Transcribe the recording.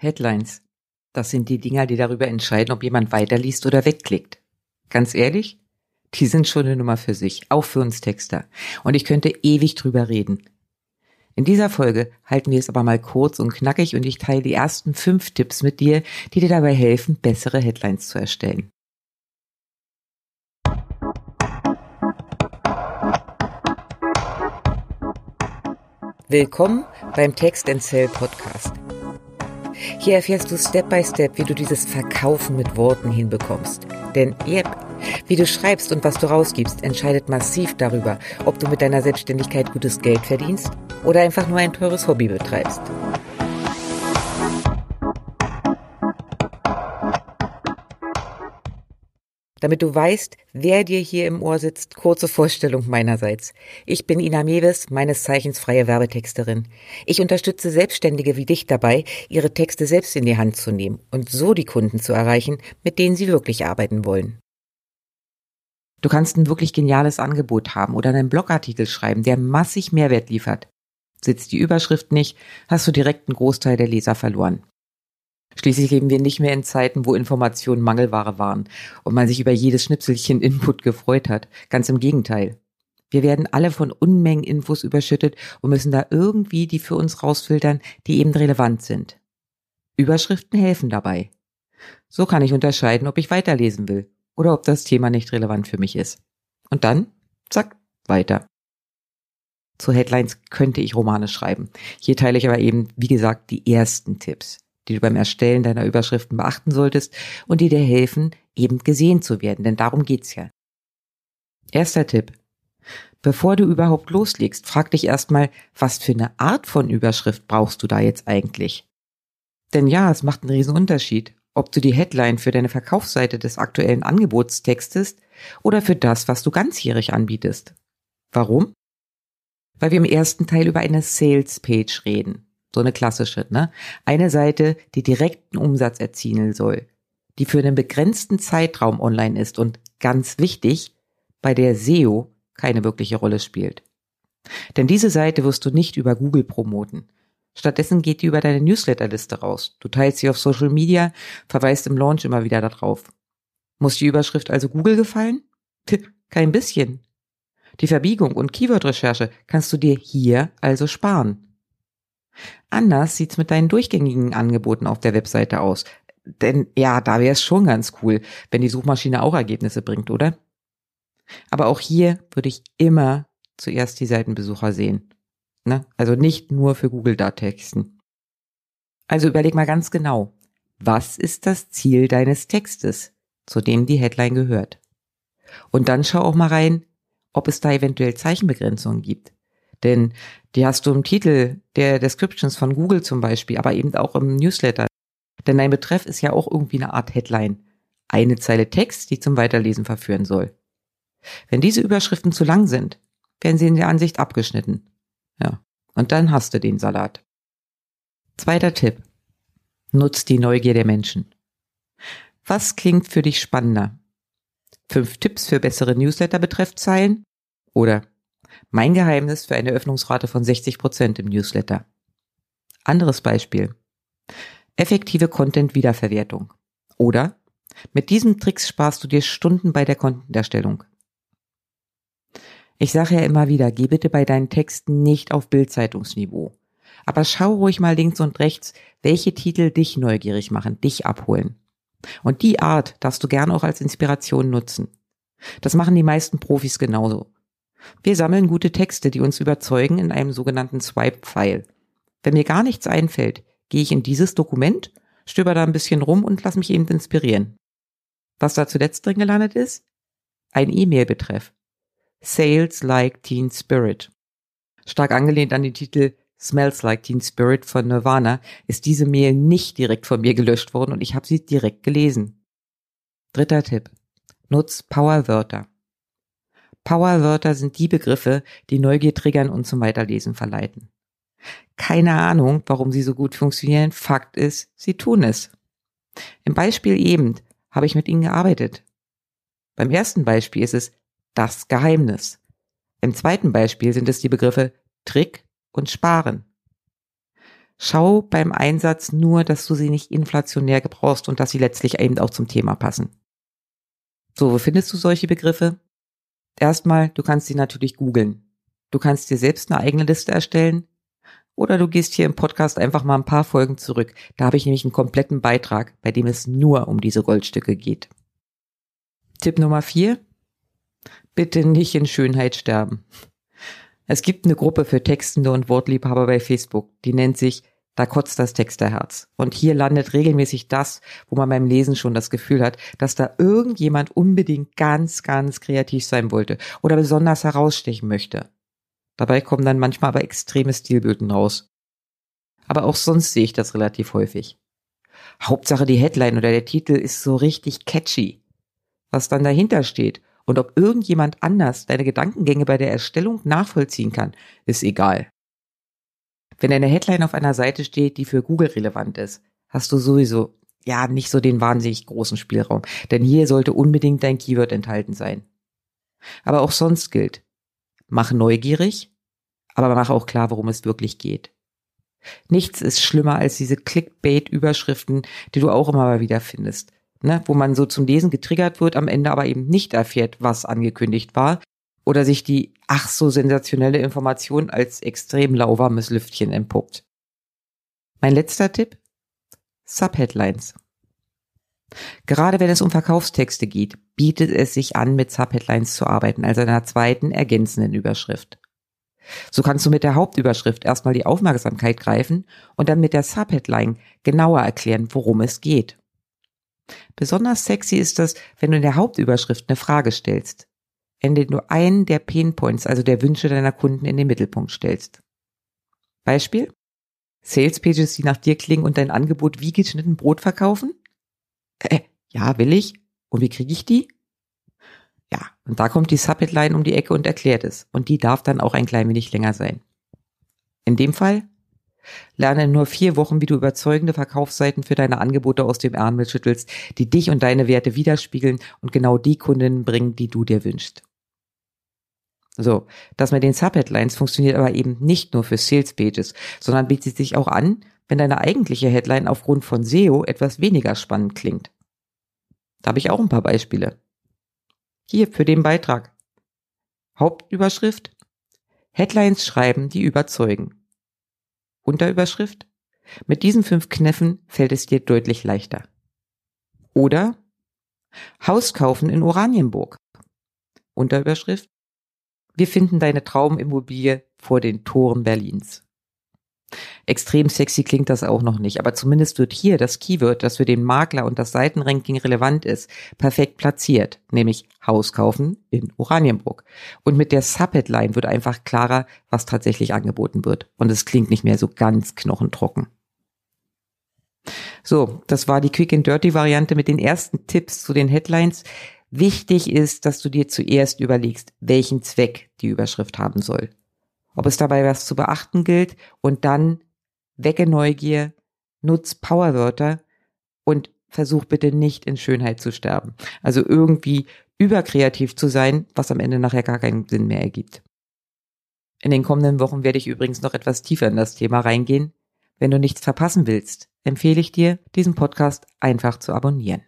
Headlines. Das sind die Dinger, die darüber entscheiden, ob jemand weiterliest oder wegklickt. Ganz ehrlich, die sind schon eine Nummer für sich, auch für uns Texter. Und ich könnte ewig drüber reden. In dieser Folge halten wir es aber mal kurz und knackig und ich teile die ersten fünf Tipps mit dir, die dir dabei helfen, bessere Headlines zu erstellen. Willkommen beim Text and Sell Podcast. Hier erfährst du Step by Step, wie du dieses Verkaufen mit Worten hinbekommst. Denn yep, wie du schreibst und was du rausgibst, entscheidet massiv darüber, ob du mit deiner Selbstständigkeit gutes Geld verdienst oder einfach nur ein teures Hobby betreibst. Damit du weißt, wer dir hier im Ohr sitzt, kurze Vorstellung meinerseits. Ich bin Ina Mewes, meines Zeichens freie Werbetexterin. Ich unterstütze Selbstständige wie dich dabei, ihre Texte selbst in die Hand zu nehmen und so die Kunden zu erreichen, mit denen sie wirklich arbeiten wollen. Du kannst ein wirklich geniales Angebot haben oder einen Blogartikel schreiben, der massig Mehrwert liefert. Sitzt die Überschrift nicht, hast du direkt einen Großteil der Leser verloren. Schließlich leben wir nicht mehr in Zeiten, wo Informationen Mangelware waren und man sich über jedes Schnipselchen Input gefreut hat. Ganz im Gegenteil. Wir werden alle von Unmengen Infos überschüttet und müssen da irgendwie die für uns rausfiltern, die eben relevant sind. Überschriften helfen dabei. So kann ich unterscheiden, ob ich weiterlesen will oder ob das Thema nicht relevant für mich ist. Und dann, zack, weiter. Zu Headlines könnte ich Romane schreiben. Hier teile ich aber eben, wie gesagt, die ersten Tipps die du beim Erstellen deiner Überschriften beachten solltest und die dir helfen, eben gesehen zu werden, denn darum geht's ja. Erster Tipp. Bevor du überhaupt loslegst, frag dich erstmal, was für eine Art von Überschrift brauchst du da jetzt eigentlich? Denn ja, es macht einen riesen Unterschied, ob du die Headline für deine Verkaufsseite des aktuellen Angebots textest oder für das, was du ganzjährig anbietest. Warum? Weil wir im ersten Teil über eine Sales Page reden. So eine klassische, ne? Eine Seite, die direkten Umsatz erzielen soll, die für einen begrenzten Zeitraum online ist und ganz wichtig, bei der SEO keine wirkliche Rolle spielt. Denn diese Seite wirst du nicht über Google promoten. Stattdessen geht die über deine Newsletterliste raus. Du teilst sie auf Social Media, verweist im Launch immer wieder darauf. Muss die Überschrift also Google gefallen? Kein bisschen. Die Verbiegung und Keyword-Recherche kannst du dir hier also sparen. Anders sieht's mit deinen durchgängigen Angeboten auf der Webseite aus. Denn ja, da wäre es schon ganz cool, wenn die Suchmaschine auch Ergebnisse bringt, oder? Aber auch hier würde ich immer zuerst die Seitenbesucher sehen. Ne? Also nicht nur für Google da texten. Also überleg mal ganz genau, was ist das Ziel deines Textes, zu dem die Headline gehört? Und dann schau auch mal rein, ob es da eventuell Zeichenbegrenzungen gibt. Denn die hast du im Titel der Descriptions von Google zum Beispiel, aber eben auch im Newsletter. Denn dein Betreff ist ja auch irgendwie eine Art Headline. Eine Zeile Text, die zum Weiterlesen verführen soll. Wenn diese Überschriften zu lang sind, werden sie in der Ansicht abgeschnitten. Ja. Und dann hast du den Salat. Zweiter Tipp. Nutz die Neugier der Menschen. Was klingt für dich spannender? Fünf Tipps für bessere Newsletter-Betreffzeilen? Oder mein Geheimnis für eine Öffnungsrate von 60 Prozent im Newsletter. Anderes Beispiel. Effektive Content-Wiederverwertung. Oder mit diesen Tricks sparst du dir Stunden bei der Content-Erstellung. Ich sage ja immer wieder, geh bitte bei deinen Texten nicht auf Bildzeitungsniveau. Aber schau ruhig mal links und rechts, welche Titel dich neugierig machen, dich abholen. Und die Art darfst du gern auch als Inspiration nutzen. Das machen die meisten Profis genauso. Wir sammeln gute Texte, die uns überzeugen in einem sogenannten Swipe-File. Wenn mir gar nichts einfällt, gehe ich in dieses Dokument, stöber da ein bisschen rum und lass mich eben inspirieren. Was da zuletzt drin gelandet ist? Ein E-Mail-Betreff. Sales Like Teen Spirit. Stark angelehnt an den Titel Smells Like Teen Spirit von Nirvana ist diese Mail nicht direkt von mir gelöscht worden und ich habe sie direkt gelesen. Dritter Tipp. Nutz Powerwörter. Powerwörter sind die Begriffe, die Neugier triggern und zum Weiterlesen verleiten. Keine Ahnung, warum sie so gut funktionieren. Fakt ist, sie tun es. Im Beispiel eben habe ich mit ihnen gearbeitet. Beim ersten Beispiel ist es das Geheimnis. Im zweiten Beispiel sind es die Begriffe Trick und Sparen. Schau beim Einsatz nur, dass du sie nicht inflationär gebrauchst und dass sie letztlich eben auch zum Thema passen. So, wo findest du solche Begriffe? Erstmal, du kannst sie natürlich googeln. Du kannst dir selbst eine eigene Liste erstellen. Oder du gehst hier im Podcast einfach mal ein paar Folgen zurück. Da habe ich nämlich einen kompletten Beitrag, bei dem es nur um diese Goldstücke geht. Tipp Nummer vier. Bitte nicht in Schönheit sterben. Es gibt eine Gruppe für Textende und Wortliebhaber bei Facebook, die nennt sich da kotzt das Texterherz. Und hier landet regelmäßig das, wo man beim Lesen schon das Gefühl hat, dass da irgendjemand unbedingt ganz, ganz kreativ sein wollte oder besonders herausstechen möchte. Dabei kommen dann manchmal aber extreme Stilböten raus. Aber auch sonst sehe ich das relativ häufig. Hauptsache die Headline oder der Titel ist so richtig catchy. Was dann dahinter steht und ob irgendjemand anders deine Gedankengänge bei der Erstellung nachvollziehen kann, ist egal. Wenn eine Headline auf einer Seite steht, die für Google relevant ist, hast du sowieso ja nicht so den wahnsinnig großen Spielraum, denn hier sollte unbedingt dein Keyword enthalten sein. Aber auch sonst gilt, mach neugierig, aber mach auch klar, worum es wirklich geht. Nichts ist schlimmer als diese Clickbait-Überschriften, die du auch immer mal wieder findest, ne? wo man so zum Lesen getriggert wird, am Ende aber eben nicht erfährt, was angekündigt war, oder sich die ach so sensationelle Information als extrem lauwarmes Lüftchen entpuppt. Mein letzter Tipp? Subheadlines. Gerade wenn es um Verkaufstexte geht, bietet es sich an, mit Subheadlines zu arbeiten, also einer zweiten ergänzenden Überschrift. So kannst du mit der Hauptüberschrift erstmal die Aufmerksamkeit greifen und dann mit der Subheadline genauer erklären, worum es geht. Besonders sexy ist das, wenn du in der Hauptüberschrift eine Frage stellst indem du einen der Pain Points, also der Wünsche deiner Kunden in den Mittelpunkt stellst. Beispiel? Sales Pages, die nach dir klingen und dein Angebot wie geschnitten Brot verkaufen? Äh, ja, will ich. Und wie kriege ich die? Ja, und da kommt die Subheadline um die Ecke und erklärt es. Und die darf dann auch ein klein wenig länger sein. In dem Fall Lerne in nur vier Wochen, wie du überzeugende Verkaufsseiten für deine Angebote aus dem Ärmel schüttelst, die dich und deine Werte widerspiegeln und genau die Kundinnen bringen, die du dir wünschst. So, das mit den Subheadlines funktioniert aber eben nicht nur für Sales Pages, sondern bietet sich auch an, wenn deine eigentliche Headline aufgrund von SEO etwas weniger spannend klingt. Da habe ich auch ein paar Beispiele. Hier für den Beitrag. Hauptüberschrift. Headlines schreiben, die überzeugen. Unterüberschrift. Mit diesen fünf Kneffen fällt es dir deutlich leichter. Oder Haus kaufen in Oranienburg. Unterüberschrift. Wir finden deine Traumimmobilie vor den Toren Berlins. Extrem sexy klingt das auch noch nicht, aber zumindest wird hier das Keyword, das für den Makler und das Seitenranking relevant ist, perfekt platziert, nämlich Haus kaufen in Oranienburg. Und mit der Subheadline wird einfach klarer, was tatsächlich angeboten wird. Und es klingt nicht mehr so ganz knochentrocken. So, das war die Quick and Dirty Variante mit den ersten Tipps zu den Headlines. Wichtig ist, dass du dir zuerst überlegst, welchen Zweck die Überschrift haben soll. Ob es dabei was zu beachten gilt und dann wecke Neugier, nutz Powerwörter und versuch bitte nicht in Schönheit zu sterben. Also irgendwie überkreativ zu sein, was am Ende nachher gar keinen Sinn mehr ergibt. In den kommenden Wochen werde ich übrigens noch etwas tiefer in das Thema reingehen. Wenn du nichts verpassen willst, empfehle ich dir, diesen Podcast einfach zu abonnieren.